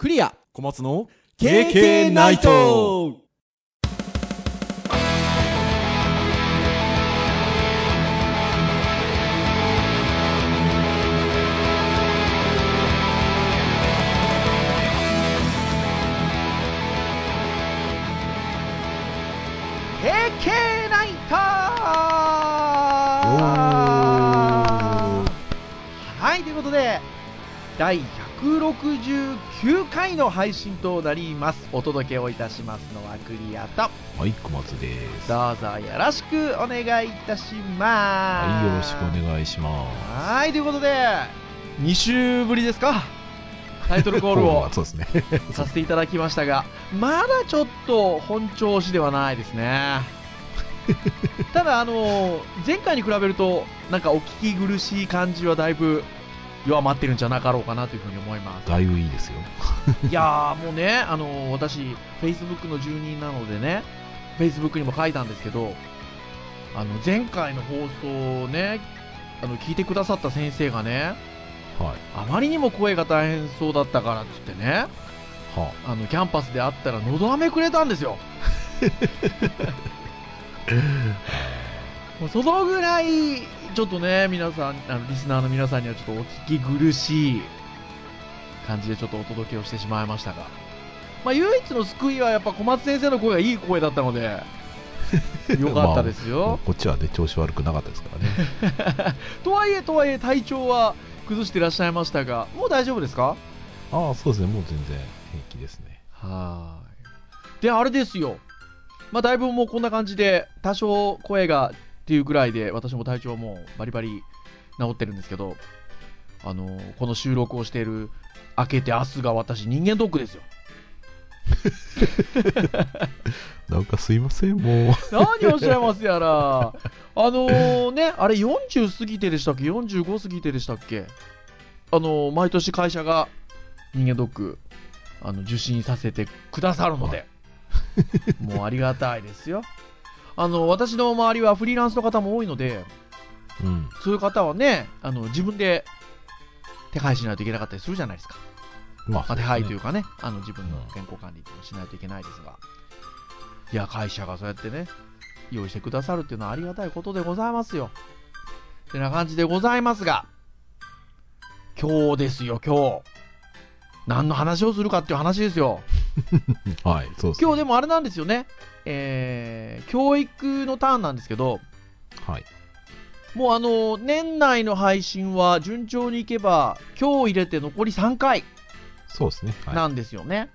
クリア。小松の KK ナイト。ナイター。はい、ということで、第169回の配信となります。お届けをいたしますのはクリアと、はい、小松です。どうぞよろしくお願いいたします。はい、よろしくお願いします。はい、ということで、2週ぶりですか？タイトルコールを そうですね。させていただきましたが、まだちょっと本調子ではないですね。ただ、あの前回に比べると、なんかお聞き苦しい感じはだいぶ弱まってるんじゃなかろうかなというふうに思います。だいぶいいですよ。いやー、もうね、あの私、Facebook の住人なのでね、Facebook にも書いたんですけど、あの前回の放送をね、あの聞いてくださった先生がね、はい。あまりにも声が大変そうだったからって言ってね、はあのキャンパスで会ったら、のど飴くれたんですよ。もうそのぐらい、ちょっとね、皆さん、あのリスナーの皆さんにはちょっとお聞き苦しい感じでちょっとお届けをしてしまいましたが、まあ、唯一の救いはやっぱ小松先生の声がいい声だったので、よかったですあよ。こっちはね、調子悪くなかったですからね。とはいえ、とはいえ、体調は崩していらっしゃいましたが、もう大丈夫ですか？ああ、そうですね。もう全然平気ですね。はーい。で、あれですよ。まあ、だいぶもうこんな感じで、多少声がっていうぐらいで、私も体調はもうバリバリ治ってるんですけど、あのーこの収録をしている明けて明日が私人間ドックですよ。なんかすいません、もう。何をおっしゃいますやら。あのーね、あれ40過ぎてでしたっけ ?45 過ぎてでしたっけ？あのー毎年会社が人間ドック、あの、受診させてくださるので、もうありがたいですよ。あの、私の周りはフリーランスの方も多いので、うん。そういう方はね、あの、自分で手配しないといけなかったりするじゃないですか。ままあ、手配というか。かね、あの自分の健康管理をしないといけないですが、いや、会社がそうやってね、用意してくださるっていうのはありがたいことでございますよ。ってな感じでございますが、今日ですよ、今日。何の話をするかっていう話ですよ。はい、そうです、今日でもあれなんですよね、えー、教育のターンなんですけど、はい。もうあの、年内の配信は順調にいけば、今日入れて残り3回。そうですね。はい。なんですよね。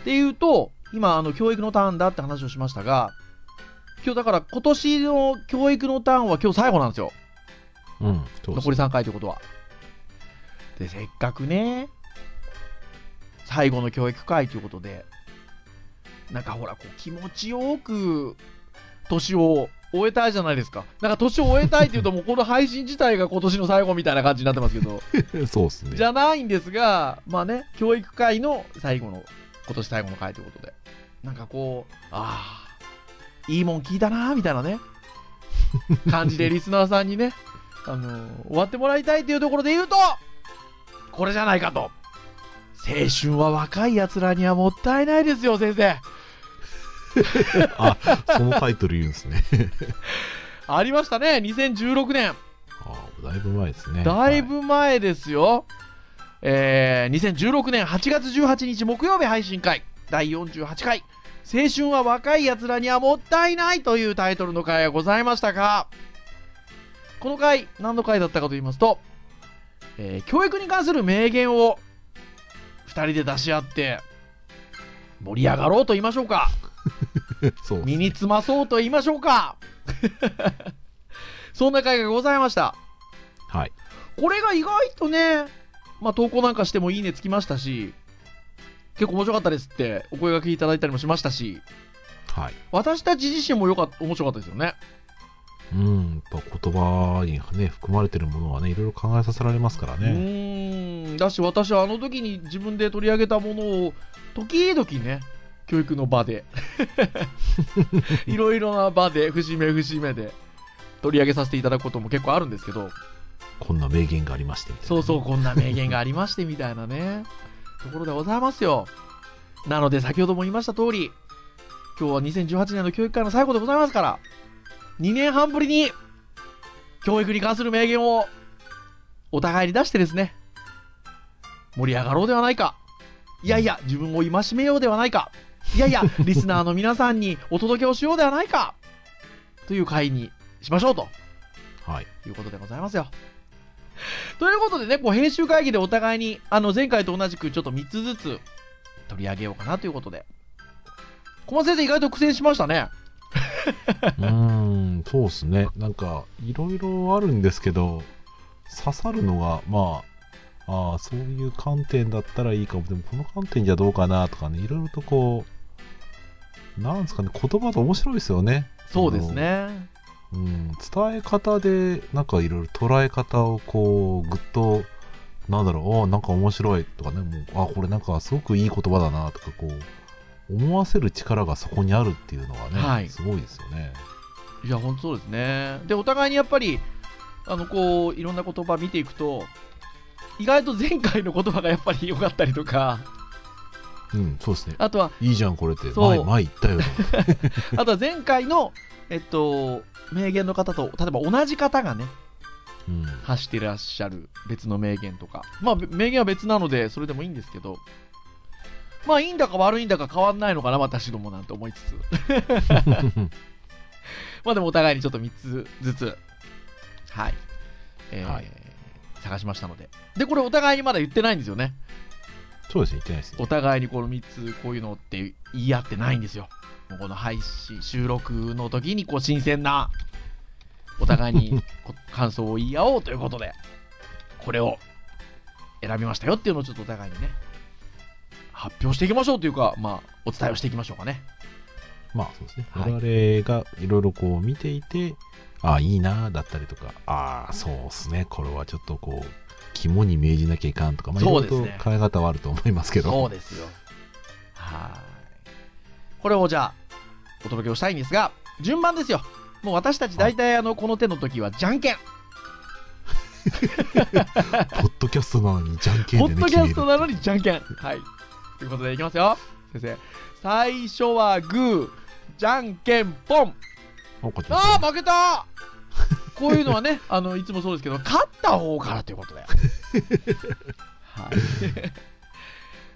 っていうと、今、あの教育のターンだって話をしましたが、今日だから今年の教育のターンは今日最後なんですよ。うん。残り3回ということは。で、せっかくね、最後の教育会ということで、なんかほら、こう気持ちよく年を終えたいじゃないですか。なんか年を終えたいっていうと、もうこの配信自体が今年の最後みたいな感じになってますけど、そうですね。じゃないんですが、まあね、教育会の最後の、今年最後の会ということで、なんかこう、ああ、いいもん聞いたなーみたいなね、感じで リスナーさんにね、あのー終わってもらいたいというところで言うと、これじゃないかと。青春は若い奴らにはもったいないですよ、先生。あ、そのタイトル言うんですね。ありましたね、2016年。あだいぶ前ですね。だいぶ前ですよ。えー、2016年8月18日木曜日配信会第48回青春は若い奴らにはもったいないというタイトルの回がございましたがこの回何の回だったかと言いますと、えー教育に関する名言を2人で出し合って盛り上がろうと言いましょうかはい。そうです身につまそうと言いましょうか そんな回がございましたはい。これが意外とね、まあ、投稿なんかしてもいいねつきましたし、結構面白かったですってお声がけいただいたりもしましたし、はい。私たち自身もよかっ面白かったですよね。うん。やっぱ言葉にね、含まれてるものはね、いろいろ考えさせられますからうね。ーん、だし私はあの時に自分で取り上げたものを、時々ね、教育の場で、いろいろな場で、節目節目で取り上げさせていただくことも結構あるんですけど、こんな名言がありましてみたいなそうそう、こんな名言がありましてみたいなね。ところでございますよ。なので、先ほども言いました通り、今日は2018年の教育会の最後でございますから、2年半ぶりに、教育に関する名言を、お互いに出してですね、盛り上がろうではないか。いやいや、自分を戒めようではないか。いやいや、リスナーの皆さんにお届けをしようではないか。という会にしましょうとはい。いうことでございますよ。ということでね、こう編集会議でお互いに、あの前回と同じくちょっと3つずつ取り上げようかなということで。小松先生、意外と苦戦しましたね。うーん、そうですね。なんか、いろいろあるんですけど、刺さるのが、まあ、ああ、そういう観点だったらいいかも。でも、この観点じゃどうかなとかね、いろいろとこう、なんですかね、言葉って面白いですよね。そうですね。うん、伝え方で、なんかいろいろ捉え方をこう、ぐっと、なんだろう、あなんか面白いとかね、もう、あ、これなんかすごくいい言葉だなとか、こう、思わせる力がそこにあるっていうのがね、はいすごいですよね。いや、本当そうですね。で、お互いにやっぱり、あの、こう、いろんな言葉見ていくと、意外と前回の言葉がやっぱり良かったりとか、うん、そうですね。あとは、いいじゃん、これって。前、前言ったよ。あとは前回の、えっと、名言の方と、例えば同じ方がね、うん。発してらっしゃる別の名言とか、まあ、べ名言は別なので、それでもいいんですけど、まあ、いいんだか悪いんだか変わんないのかな、私どもなんて思いつつ、まあでもお互いにちょっと3つずつ、はい、えーはい探しましたので。で、これお互いにまだ言ってないんですよね。そうですね、言ってないですね。お互いにこの3つ、こういうのって言い合ってないんですよ。もうこの配信、収録の時にこう新鮮な、お互いに こ感想を言い合おうということで、これを選びましたよっていうのをちょっとお互いにね、発表していきましょうというか、まあ、お伝えをしていきましょうかね。まあ、そうですね。はい我々がいろいろこう見ていて、ああ、いいな、だったりとか、ああ、そうですね、これはちょっとこう、肝に銘じなきゃいかんとか、まあ、いろいろと考え方はあると思いますけど。そうですよ。はい。これをじゃあ、お届けをしたいんですが、順番ですよ。もう私たち大体あの、この手の時はじゃんけん。ポッドキャストなのにじゃんけんでね、ポッドキャストなのにじゃんけん。はい。ということでいきますよ。先生。最初はグー、じゃんけんぽん。ああ、負けたこういうのはね、あの、いつもそうですけど、勝った方からということで。はい。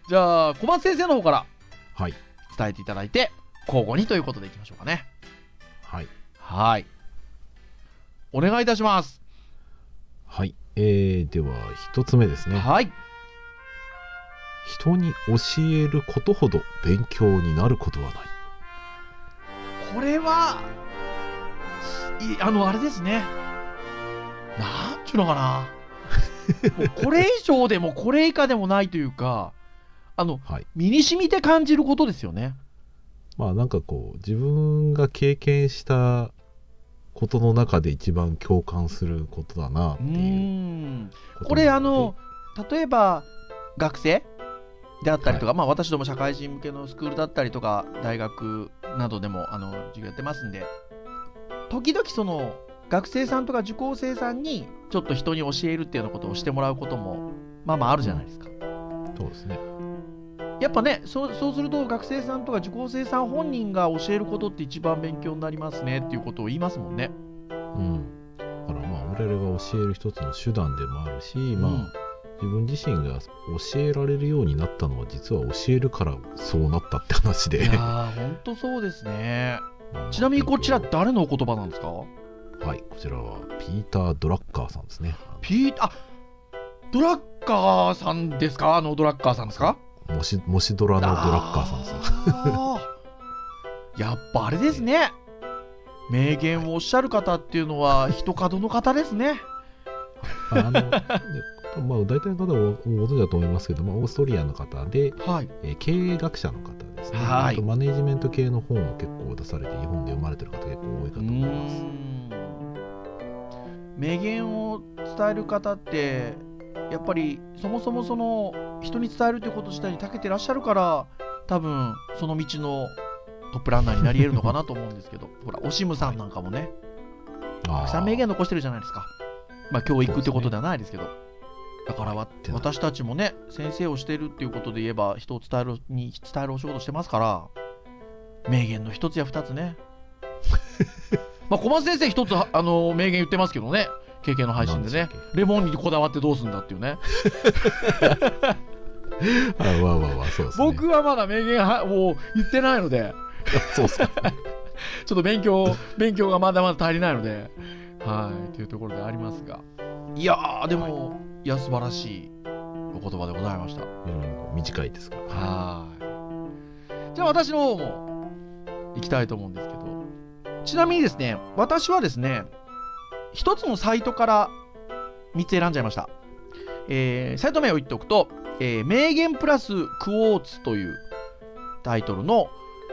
じゃあ、小松先生の方からはい。伝えていただいて、交互にということでいきましょうかね。はい。はい。お願いいたします。はい。えー、では、一つ目ですね。はい。人に教えることほど勉強になることはない。これは、いあの、あれですね。なんちゅうのかな。これ以上でもこれ以下でもないというか、あの、はい。身に染みて感じることですよね。まあなんかこう、自分が経験したことの中で一番共感することだなってういうこれ、あの、例えば、学生であったりとか、まあ私ども社会人向けのスクールだったりとか、大学などでも、あの、授業やってますんで、時々その、学生さんとか受講生さんに、ちょっと人に教えるっていうようなことをしてもらうことも、まあまああるじゃないですか。そうですね。やっぱねそう、そうすると学生さんとか受講生さん本人が教えることって一番勉強になりますねっていうことを言いますもんね。うん。だからまあ、我々が教える一つの手段でもあるし、まあ、うん自分自身が教えられるようになったのは実は教えるからそうなったって話で。いやー、ほんとそうですね。まあちなみにこちら誰のお言葉なんですか？はいこちらはピーター・ドラッカーさんですね。ピーあドラッカーさんですか？あのドラッカーさんですか？もしもしドラのドラッカーさんです。やっぱあれですね。名言をおっしゃる方っていうのは人角の方ですね。あの、ねまあ、大体の方はご存知だと思いますけど、まあ、オーストリアの方で、はい。えー経営学者の方ですね。はい。あとマネジメント系の本を結構出されて、日本で読まれてる方結構多いかとう思います。名言を伝える方ってやっぱりそもそもその人に伝えるということ自体に長けてらっしゃるから多分その道のトップランナーになり得るのかなと思うんですけど。ほらオシムさんなんかもね。たくさん名言残してるじゃないですか。まあ教育ってことではないですけどだからわてな。私たちもね先生をしてるっていうことで言えば人を伝えるに伝えるお仕事してますから名言の一つや二つね。まあ小松先生一つあの名言言ってますけどね。経験の配信でね。レモンにこだわってどうすんだっていうね。あわあわあわあそうですね。僕はまだ名言はもう言ってないので。そうっすか。ちょっと勉強勉強がまだまだ足りないので。はい。というところでありますがいやーでもいや素晴らしいお言葉でございましたうん短いですからはい。じゃあ私の方も行きたいと思うんですけど、ちなみにですね、私はですね、一つのサイトから3つ選んじゃいました。えーサイト名を言っておくと、えー名言プラスクォーツというタイトルの、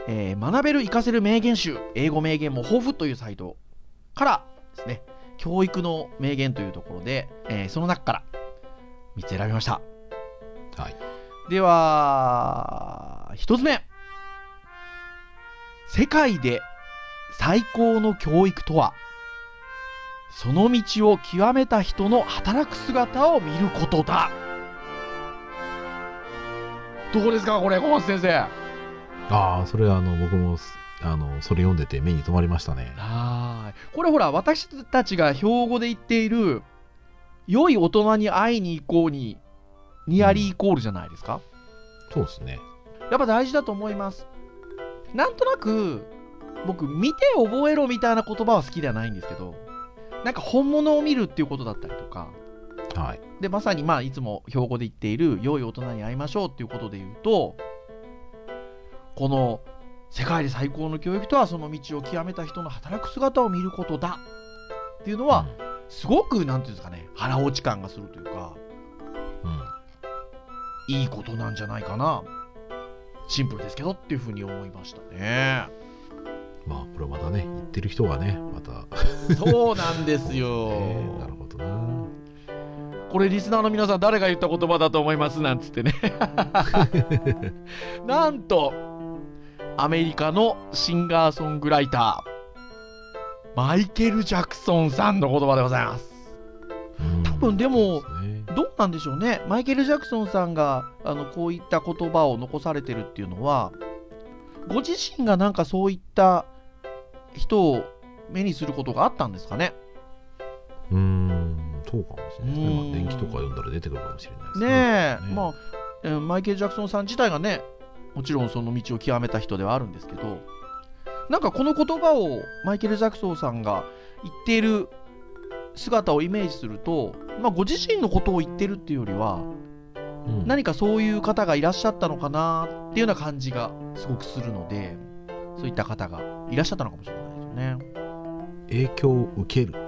えー学べる活かせる名言集、英語名言も豊富というサイトからですね、教育の名言というところで、えーその中から3つ選びました。はいでは、一つ目。世界で最高の教育とは、その道を極めた人の働く姿を見ることだ。どうですか？これ、小松先生。ああそれはあの僕もすあのそれ読んでて目に留まりましたね。はーい。これほら、私たちが標語で言っている、良い大人に会いに行こうに、ニアリーイコールじゃないですか、そうですね。やっぱ大事だと思います。なんとなく、僕、見て覚えろみたいな言葉は好きではないんですけど、なんか本物を見るっていうことだったりとか、はい。で、まさにまあ、いつも標語で言っている、良い大人に会いましょうっていうことで言うと、この、世界で最高の教育とはその道を極めた人の働く姿を見ることだっていうのは、すごく、なんていうんですかね、腹落ち感がするというか、うん、うんいいことなんじゃないかな。シンプルですけどっていうふうに思いましたね。まあこれまたね言ってる人がねまた、そうなんですよ。えーなるほどなこれリスナーの皆さん誰が言った言葉だと思います？なんつってね。なんと、アメリカのシンガーソングライター、マイケル・ジャクソンさんの言葉でございます。多分でもね、どうなんでしょうね。マイケル・ジャクソンさんがあのこういった言葉を残されてるっていうのは、ご自身がなんかそういった人を目にすることがあったんですかね。うーんそうかもしれないですね、まうんあ、電気とか読んだら出てくるかもしれないですねえ、ねまあ、えーマイケル・ジャクソンさん自体がね、もちろんその道を極めた人ではあるんですけど、なんかこの言葉をマイケル・ジャクソンさんが言っている姿をイメージすると、まあ、ご自身のことを言ってるっていうよりは、うん何かそういう方がいらっしゃったのかなっていうような感じがすごくするので、そういった方がいらっしゃったのかもしれないですよね。影響を受ける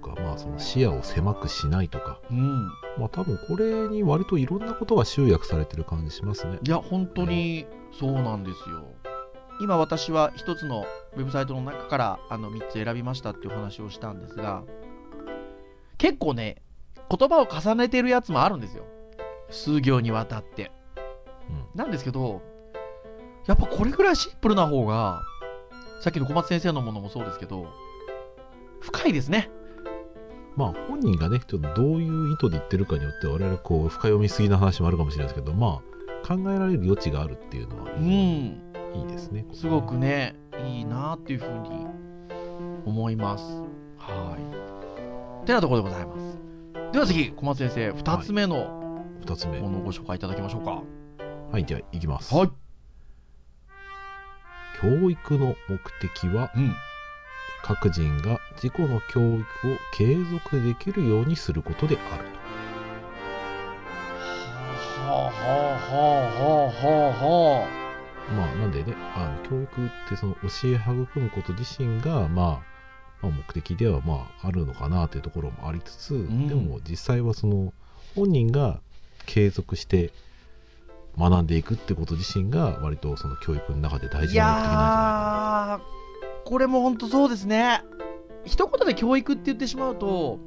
か、まあ、その視野を狭くしないとか、うん。まあ、多分これに割といろんなことが集約されてる感じしますね。いや、本当にそうなんですよ。今私は一つのウェブサイトの中からあの3つ選びましたっていう話をしたんですが、結構ね、言葉を重ねてるやつもあるんですよ。数行にわたって。うんなんですけど、やっぱこれぐらいシンプルな方が、さっきの小松先生のものもそうですけど、深いですね。まあ本人がね、ちょっとどういう意図で言ってるかによって我々こう深読みすぎな話もあるかもしれないですけど、まあ考えられる余地があるっていうのはうん。いいですね。すごくね、いいなっていうふうに思います。はい。てなところでございます。では次、小松先生、2つ目の二つ目。ものをご紹介いただきましょうか。はい、では行きます。はい。教育の目的はうん。各人が自己の教育を継続できるようにすることであると。はあはあはあはあはまあ、なんでね、あの教育ってその教え育むこと自身が、まあ、まあ、目的ではまああるのかなというところもありつつ、んでも実際はその本人が継続して学んでいくってこと自身が割とその教育の中で大あ。い事な目的なんじゃやー、これも本当そうですね。一言で教育って言ってしまうと、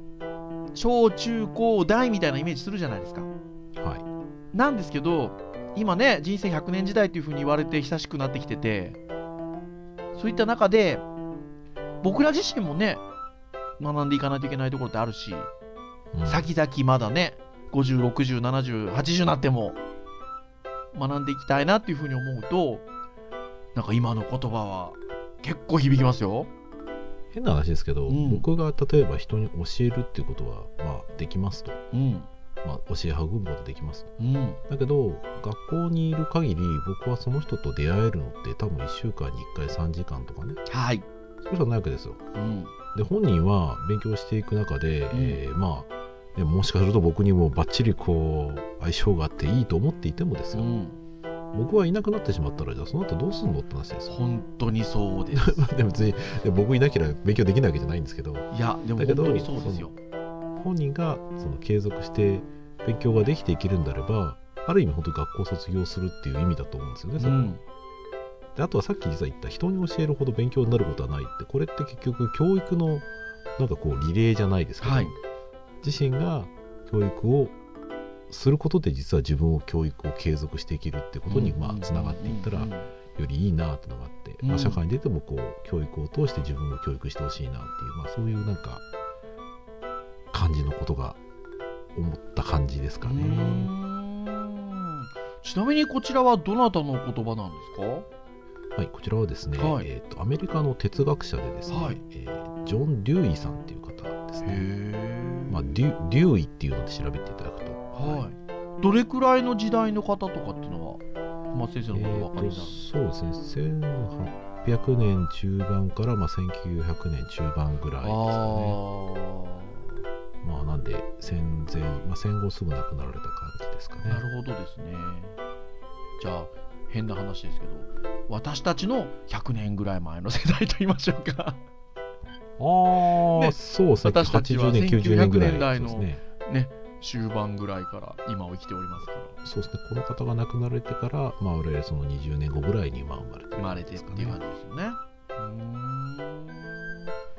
小中高大みたいなイメージするじゃないですか。はい。なんですけど、今ね、人生100年時代というふうに言われて久しくなってきてて、そういった中で、僕ら自身もね、学んでいかないといけないところってあるし、うん先々まだね、50、60、70、80になっても学んでいきたいなっていうふうに思うと、なんか今の言葉は結構響きますよ。変な話ですけど、うん僕が例えば人に教えるっていうことは、まあ、できますと、うん。まあ、教え育むことできますとうん。だけど学校にいる限り僕はその人と出会えるのって多分1週間に1回3時間とかねはい。それしかないわけですようん。で本人は勉強していく中で、えーまあねもしかすると僕にもバッチリこう相性があっていいと思っていてもですよ、うん。僕はいなくなってしまったらじゃあその後どうすんのって話ですよ本当にそうです。でも別にで僕いなければ勉強できないわけじゃないんですけどいや、でも本当にそうですよ。本人がその継続して勉強ができていけるんであればある意味本当に学校を卒業するっていう意味だと思うんですよね、それはうん。であとはさっき実は言った人に教えるほど勉強になることはないってこれって結局教育のなんかこうリレーじゃないですけど、はい自身が教育をすることで実は自分を教育を継続していけるってことにまあつながっていったらうん。よりいいなってのがあって、うん。まあ、社会に出てもこう教育を通して自分を教育してほしいなっていう、まあ、そういうなんか感じのことが思った感じですかね。ちなみにこちらはどなたの言葉なんですか？はい、こちらはですね、はい。えーとアメリカの哲学者でですね、はい。えージョン・デューイさんっていう方ですね。へまあ、デュデューイっていうので調べていただはい。どれくらいの時代の方とかっていうのは、小松先生のことお分かりそうですね。1800年中盤からまあ1900年中盤ぐらいですかね。まあなんで戦前、まあ、戦後すぐ亡くなられた感じですかね。なるほどですね。じゃあ、変な話ですけど、私たちの100年ぐらい前の世代と言いましょうか。ああ、ね。そうですね。私たちは80年90年ぐらい1900年代すねね、終盤ぐらいから今を生きておりますから。そうですね。この方が亡くなられてからまあ我々その20年後ぐらいにまあ生まれてる生まれてっていう感じですよね。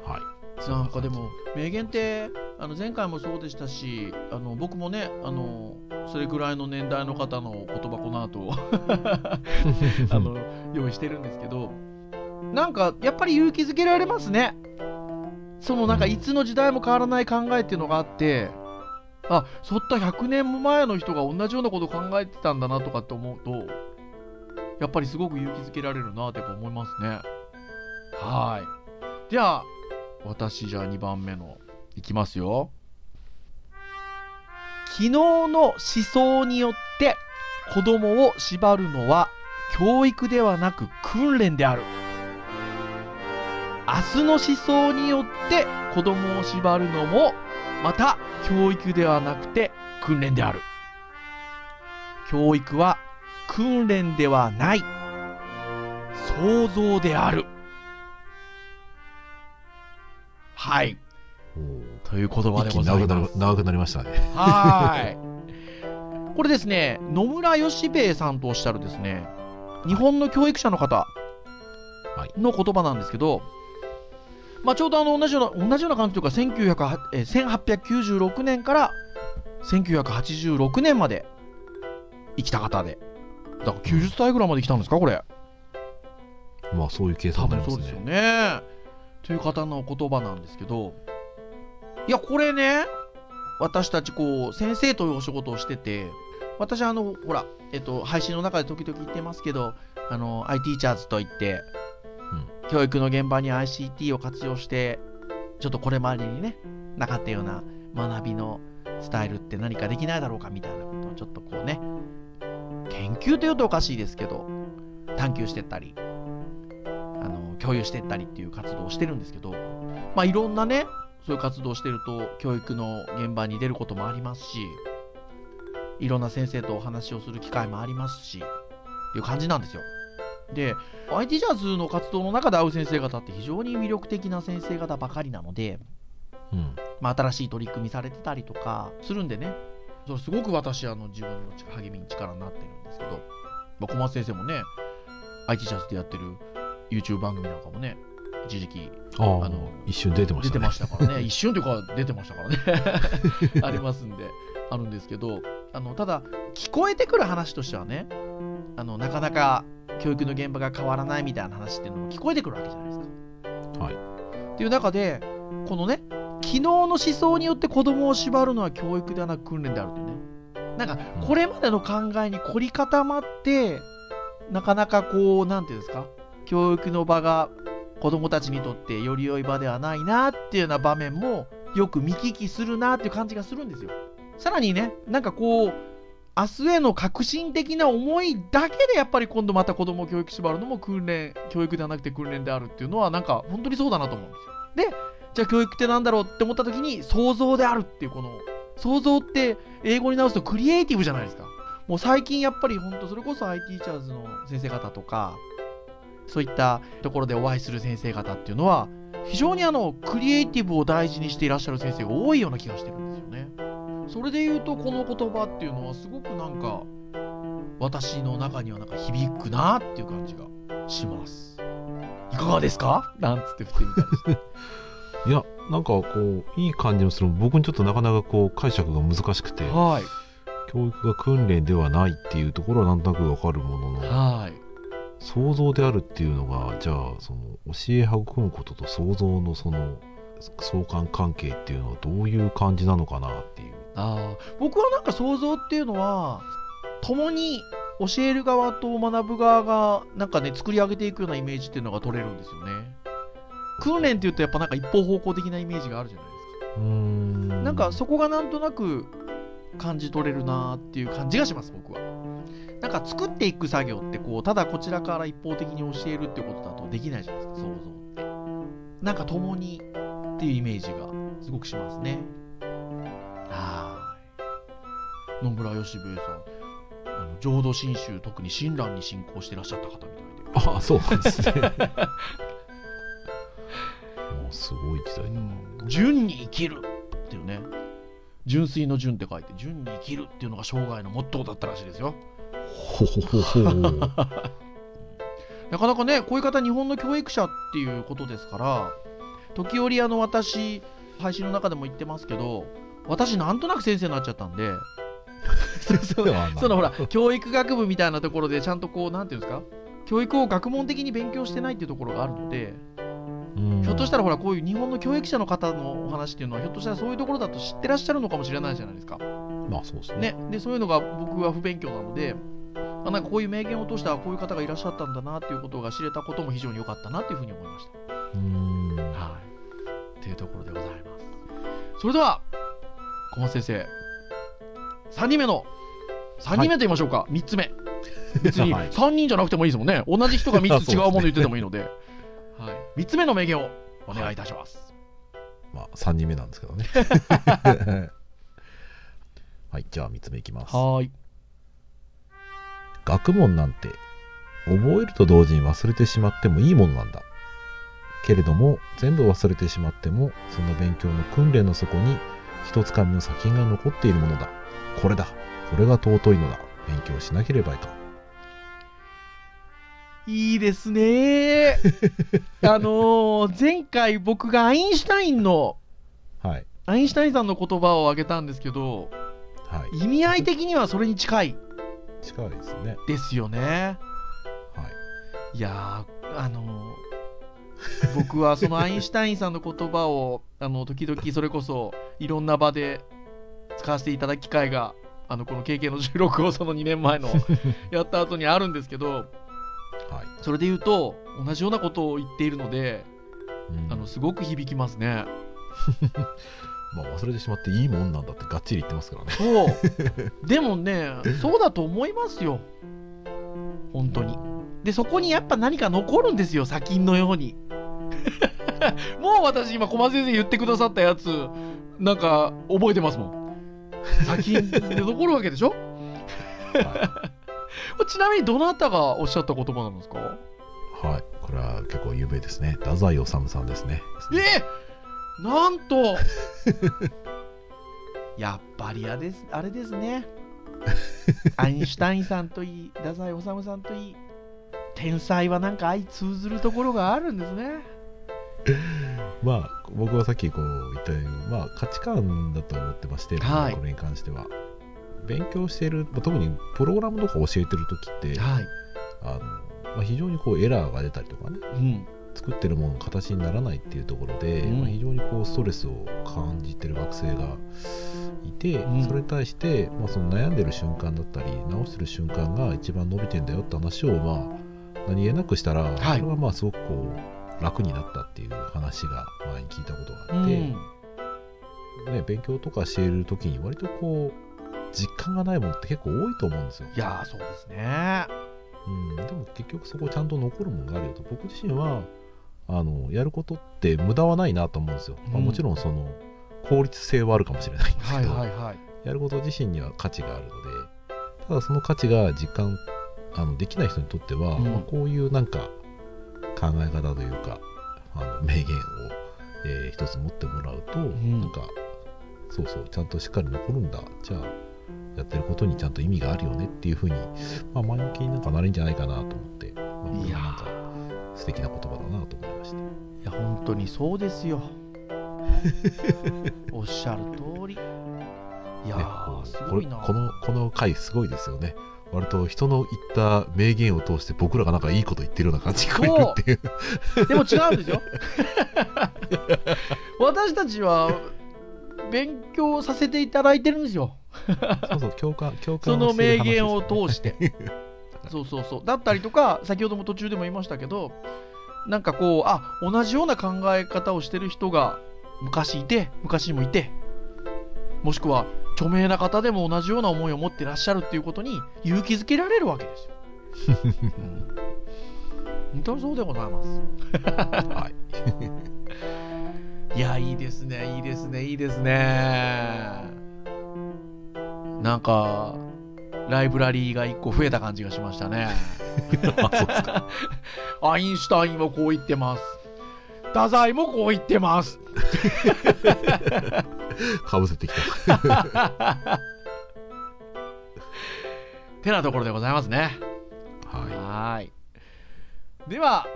はい。なんかでも名言ってあの前回もそうでしたしあの僕もねあのそれぐらいの年代の方の言葉この後 あの用意してるんですけどなんかやっぱり勇気づけられますね。そのなんかうん。いつの時代も変わらない考えっていうのがあってあそった100年も前の人が同じようなこと考えてたんだなとかって思うとやっぱりすごく勇気づけられるなって思いますね。はい。じゃあ私じゃあ2番目のいきますよ。昨日の思想によって子供を縛るのは教育ではなく訓練である。明日の思想によって子供を縛るのもまた教育ではなくて訓練である。教育は訓練ではない。創造である。はい。という言葉でございます。長くなり長くなりましたね。はーい。これですね、野村義兵衛さんとおっしゃるですね、日本の教育者の方の言葉なんですけど、まあ、ちょうどあの同じような同じような感じというか1900えー1896年から1986年まで生きた方で、だから90歳ぐらいまで生きたんですか、これ。まあそういう計多算になります分そうですよねね。という方の言葉なんですけど、いや、これね、私たちこう、先生というお仕事をしてて、私あの、ほら、えっと、配信の中で時々言ってますけど、あの、IT チャーズといって、教育の現場に ICT を活用して、ちょっとこれまでにね、なかったような学びのスタイルって何かできないだろうかみたいなことをちょっとこうね、研究というとおかしいですけど、探求してったり、あの共有してったりっていう活動をしてるんですけど、まあ、いろんなねそういう活動をしてると教育の現場に出ることもありますしいろんな先生とお話をする機会もありますしっていう感じなんですよ。で IT ジャズの活動の中で会う先生方って非常に魅力的な先生方ばかりなので、うん。まあ、新しい取り組みされてたりとかするんでね。それすごく私あの自分の励みに力になってるんですけど、まあ、小松先生もね IT ジャズでやってる YouTube 番組なんかもね一時期あの一瞬出てましたね。出てましたからね。一瞬というか出てましたからね。ありますんであるんですけどあのただ聞こえてくる話としてはねあのなかなか教育の現場が変わらないみたいな話っていうのも聞こえてくるわけじゃないですか。はい。っていう中でこのね昨日の思想によって子供を縛るのは教育ではなく訓練であるというね。なんかこれまでの考えに凝り固まってなかなかこうなんていうんですか？教育の場が子供たちにとってより良い場ではないなっていうような場面もよく見聞きするなっていう感じがするんですよ。さらにねなんかこう明日への革新的な思いだけでやっぱり今度また子供を教育縛るのも訓練教育ではなくて訓練であるっていうのはなんか本当にそうだなと思うんですよ。でじゃあ教育ってなんだろうって思った時に想像であるっていうこの想像って英語に直すとクリエイティブじゃないですか。もう最近やっぱり本当それこそ IT チャーズの先生方とかそういったところでお会いする先生方っていうのは非常にあのクリエイティブを大事にしていらっしゃる先生が多いような気がしてるそれで言うとこの言葉っていうのはすごくなんか私の中にはなんか響くなっていう感じがします。いかがですか？なんつって振ってみたりして。いやなんかこういい感じもする僕にちょっとなかなかこう解釈が難しくてはい。教育が訓練ではないっていうところはなんとなくわかるもののはい。想像であるっていうのがじゃあその教え育むことと想像のその相関関係っていうのはどういう感じなのかなっていう。あー僕はなんか想像っていうのは共に教える側と学ぶ側がなんかね作り上げていくようなイメージっていうのが取れるんですよね。訓練っていうとやっぱなんか一方方向的なイメージがあるじゃないですか。うーん。なんかそこがなんとなく感じ取れるなっていう感じがします僕は。なんか作っていく作業ってこうただこちらから一方的に教えるってことだとできないじゃないですか想像って。なんか共にっていうイメージがすごくしますね。はい。野村義兵衛さんあの浄土真宗特に親鸞に信仰してらっしゃった方みたいで。あそうなんですね。もうすごい時代だな、純に生きるっていうね。純粋の純って書いて純に生きるっていうのが生涯のモットーだったらしいですよ。ほほほほ。なかなかねこういう方日本の教育者っていうことですから時折あの私配信の中でも言ってますけど私なんとなく先生になっちゃったんで。そのほら教育学部みたいなところでちゃんとこうなんていうんですか？教育を学問的に勉強してないっていうところがあるのでうん。ひょっとしたらほらこういう日本の教育者の方のお話っていうのはひょっとしたらそういうところだと知ってらっしゃるのかもしれないじゃないですか。まあそうですね。ね、でそういうのが僕は不勉強なのであなんかこういう名言を通してはこういう方がいらっしゃったんだなっていうことが知れたことも非常に良かったなっていうふうに思いました。うーんはい。うところでございます。それでは、小松先生、3人目の、3人目と言いましょうか、3つ目。別に はい3人じゃなくてもいいですもんね。同じ人が3つ 違うもの言っててもいいので。はい、3つ目の名言をお願いいたします。まあ3人目なんですけどね はいじゃあ3つ目いきますはーい。学問なんて覚えると同時に忘れてしまってもいいものなんだけれども全部忘れてしまってもその勉強の訓練の底に一つかみの砂金が残っているものだ。これだ。これが尊いのだ。勉強しなければいかんいいですね。あのー前回僕がアインシュタインの、はい。アインシュタインさんの言葉を挙げたんですけど、はい。意味合い的にはそれに近い。近いですね。ですよね。はい。いやー、あのー 僕はそのアインシュタインさんの言葉を、あの、時々それこそいろんな場で使わせていただく機会が、あの、この経験の収録をその2年前の やった後にあるんですけど、はいそれで言うと、同じようなことを言っているので、うんあの、すごく響きますね。まあ忘れてしまっていいもんなんだってがっちり言ってますからねそう。でもね、そうだと思いますよ。本当に。で、そこにやっぱ何か残るんですよ、砂金のように。もう私、今、小松先生言ってくださったやつ、なんか、覚えてますもん。砂金で残るわけでしょ？ちなみに、どなたがおっしゃった言葉なんですか？はい。これは結構有名ですね。太宰治さんですね。え！なんと やっぱりあれですあれですね。アインシュタインさんといい太宰治さんといい天才はなんか相通ずるところがあるんですねまあ僕はさっきこう言ったように、まあ、価値観だと思ってまして、はい。これに関しては。勉強している、まあ特にプログラムとか教えてる時ってはい、あの、まあ、非常にこうエラーが出たりとかねうん、作ってるものが形にならないっていうところで、うん。まあ、非常にこうストレスを感じてる学生がいて、うん。それに対して、まあ、その悩んでる瞬間だったり直してる瞬間が一番伸びてんだよって話を、まあ、何気なくしたら、はい。それがまあすごくこう楽になったっていう話が前に聞いたことがあって、うん。ね、勉強とかしている時に割とこう実感がないものって結構多いと思うんですよ。いやーそうですね。うん、でも結局そこちゃんと残るものがあるよと僕自身はあのやることって無駄はないなと思うんですよ、まあ、うん。もちろんその効率性はあるかもしれないんですはいけど、はいはい。やること自身には価値があるのでただその価値が実感あのできない人にとっては、うん。まあ、こういうなんか考え方というかあの名言を、えー一つ持ってもらうと、ん。なんかそうそうちゃんとしっかり残るんだ。じゃあやってることにちゃんと意味があるよね。っていうふうに、まあ、前向きになんかなるんじゃないかなと思って、まあ、いやなんか素敵な言葉だなと思いましていや本当にそうですよ。おっしゃる通り。いやねー、こうすごいな。これこのこの回すごいですよね割と人の言った名言を通して僕らがなんかいいこと言ってるような感じに聞こえるっていう。でも違うんですよ。私たちは勉強させていただいてるんですよ。そうそう共感共感その名言を通して。そうそうそう。だったりとか先ほども途中でも言いましたけどなんかこうあ同じような考え方をしてる人が昔いて昔にもいてもしくは著名な方でも同じような思いを持ってらっしゃるっていうことに勇気づけられるわけですよ、うん。本当にそうでございます。はい。いやいいですね。いいですね。いいですね。なんかライブラリーが1個増えた感じがしましたね。アインシュタインはこう言ってます。太宰もこう言ってます かぶせてきた。てなところでございますね。はい。では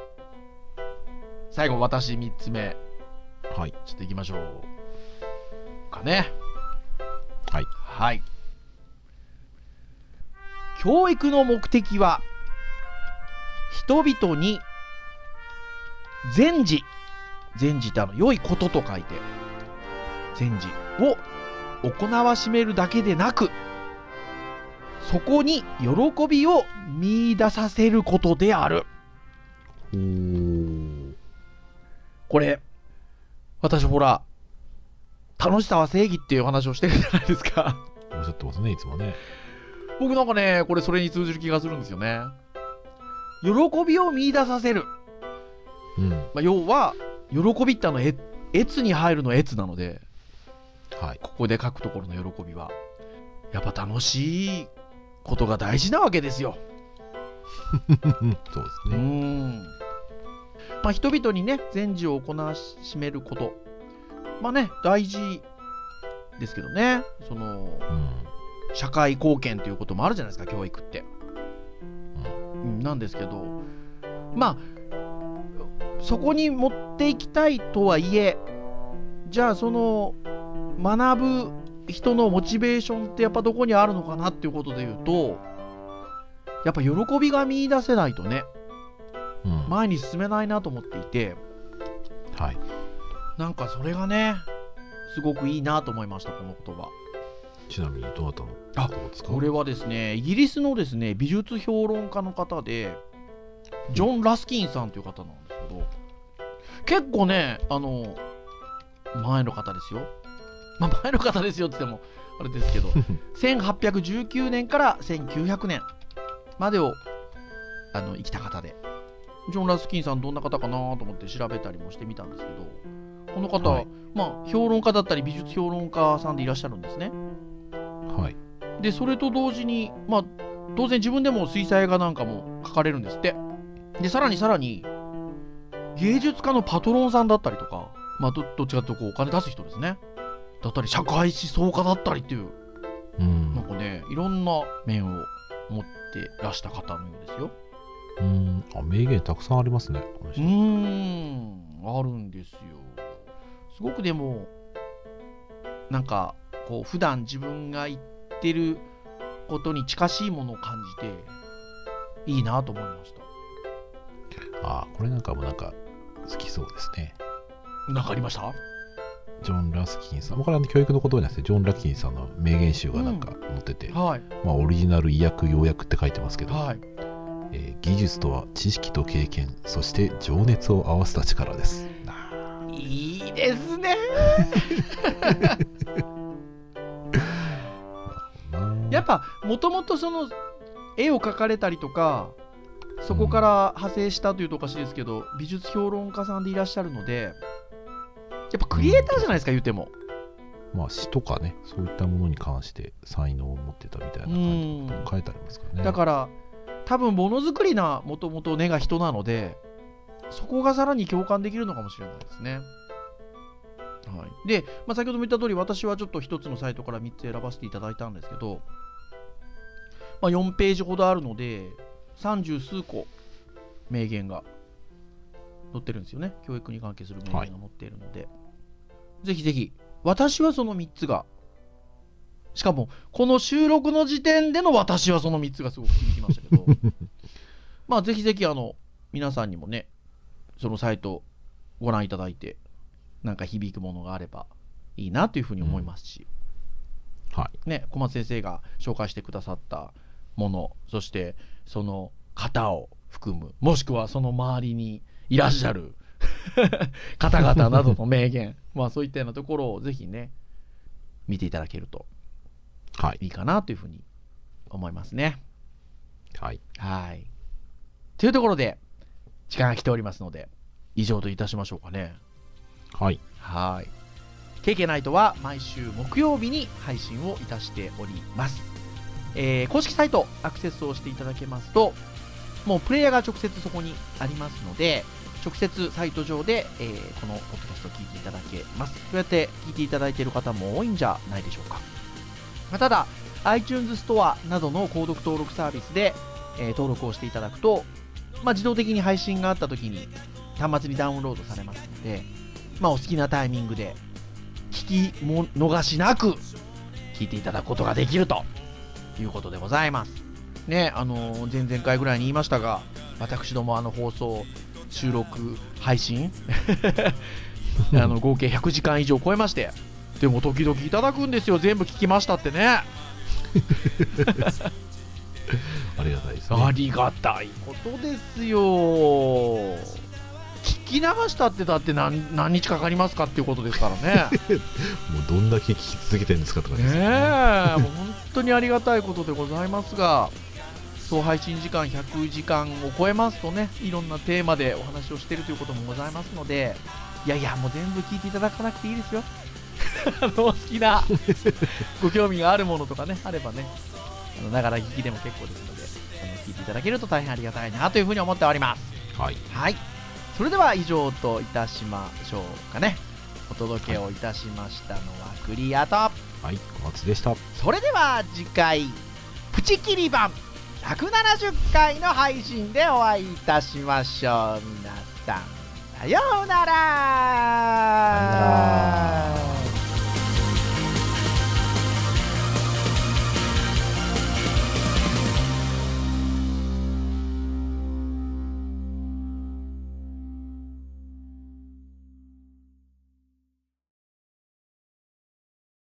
最後私3つ目。いはい。ちょっといきましょうかね。はい。はい。教育の目的は人々に善事。善事ってあの良いことと書いて善事を行わしめるだけでなくそこに喜びを見出させることである。これ私ほら楽しさは正義っていう話をしてるじゃないですか。おっしゃってますねいつもね。僕なんかねこれそれに通じる気がするんですよね。喜びを見出させる、うん。まあ、要は喜びってあのえ越に入るの越なのではい。ここで書くところの喜びはやっぱ楽しいことが大事なわけですよ。そうですうねん。まあ人々にね善事を行わしめること。まあね大事ですけどね。そのうん。社会貢献ということもあるじゃないですか教育って、うん、なんですけど。まあそこに持っていきたいとはいえじゃあその学ぶ人のモチベーションってやっぱどこにあるのかなっていうことで言うとやっぱ喜びが見出せないとねうん。前に進めないなと思っていてはい。なんかそれがねすごくいいなと思いましたこの言葉。ちなみにどなたの？あこれはですねイギリスのですね美術評論家の方でジョン・ラスキンさんという方なんですけど結構ねあの前の方ですよまあ前の方ですよって言ってもあれですけど 1819年から1900年までをあの生きた方で。ジョン・ラスキンさんどんな方かなと思って調べたりもしてみたんですけどこの方、はい。まあ評論家だったり美術評論家さんでいらっしゃるんですね。はい。でそれと同時にまあ当然自分でも水彩画なんかも描かれるんですって。でさらにさらに芸術家のパトロンさんだったりとかまあどどっちかというとこうお金出す人ですねだったり社会思想家だったりっていううん。なんかねいろんな面を持ってらした方のようですよ。うん。あ名言たくさんありますねうーん。あるんですよ。すごくでもなんかこう普段自分が言ってることに近しいものを感じていいなと思いました。あこれなんかもなんか好きそうですね。なんかありました？ジョン・ラスキンさん、まあこれは教育の言葉じゃなくて、ジョン・ラスキンさんの名言集がなんか載ってて、はい。まあ、オリジナル意訳、要約って書いてますけど、はい。えー技術とは知識と経験、そして情熱を合わせた力です。いいですね。やっぱもともとその絵を描かれたりとかそこから派生したというとおかしいですけど、美術評論家さんでいらっしゃるのでやっぱクリエイターじゃないですか、言うてもまあ、詩とかね、そういったものに関して才能を持ってたみたいな感じも書いてありますからね。だから多分ものづくりなもともと根が人なのでそこがさらに共感できるのかもしれないですね。はい、で、まあ、先ほども言った通り私はちょっと1つのサイトから3つ選ばせていただいたんですけど、まあ、4ページほどあるので30数個名言が載ってるんですよね。教育に関係する名言が載っているので、ぜひぜひ。私はその3つが。しかもこの収録の時点での私はその3つがすごく響きましたけど。まあぜひぜひあの皆さんにもねそのサイトご覧いただいてなんか響くものがあればいいなというふうに思いますし、はい。ね、小松先生が紹介してくださったものそしてその方を含むもしくはその周りにいらっしゃる 方々などの名言 まあそういったようなところをぜひね見ていただけるとはい。いいかなというふうに思いますね。はい。はい。というところで時間が来ておりますので以上といたしましょうかね。はい。はい。KK ナイトは毎週木曜日に配信をいたしております。えー公式サイトアクセスをしていただけますと、もうプレイヤーが直接そこにありますので、直接サイト上で、えーこのポッドキャストを聞いていただけます。そうやって聞いていただいている方も多いんじゃないでしょうか。まあただ、iTunes ストアなどの購読登録サービスで、えー登録をしていただくと、まあ、自動的に配信があった時に端末にダウンロードされますので、まあ、お好きなタイミングで聞きも逃しなく聞いていただくことができるということでございます。ね、あの前々回ぐらいに言いましたが、私どもあの放送、収録、配信？あの合計100時間以上超えまして、でも時々いただくんですよ、全部聞きましたってね。ありがたいですね。ありがたいことですよ。聞き流したってだって何何日かかりますかっていうことですからね。もうどんだけ聞き続けてるんですかとかねですよえ、もう本当にありがたいことでございますが、総配信時間100時間を超えますとね、いろんなテーマでお話をしているということもございますので、いやいや、もう全部聞いていただかなくていいですよ。あの好きな、ご興味があるものとかね、あればね、あのながら聞きでも結構ですので、あの聞いていただけると大変ありがたいなというふうに思っております。はい。はい。それでは以上といたしましょうかね。お届けをいたしましたのはクリアと、はい。小松でした。それでは次回、プチキリ版170回の配信でお会いいたしましょう。皆さんさようなら。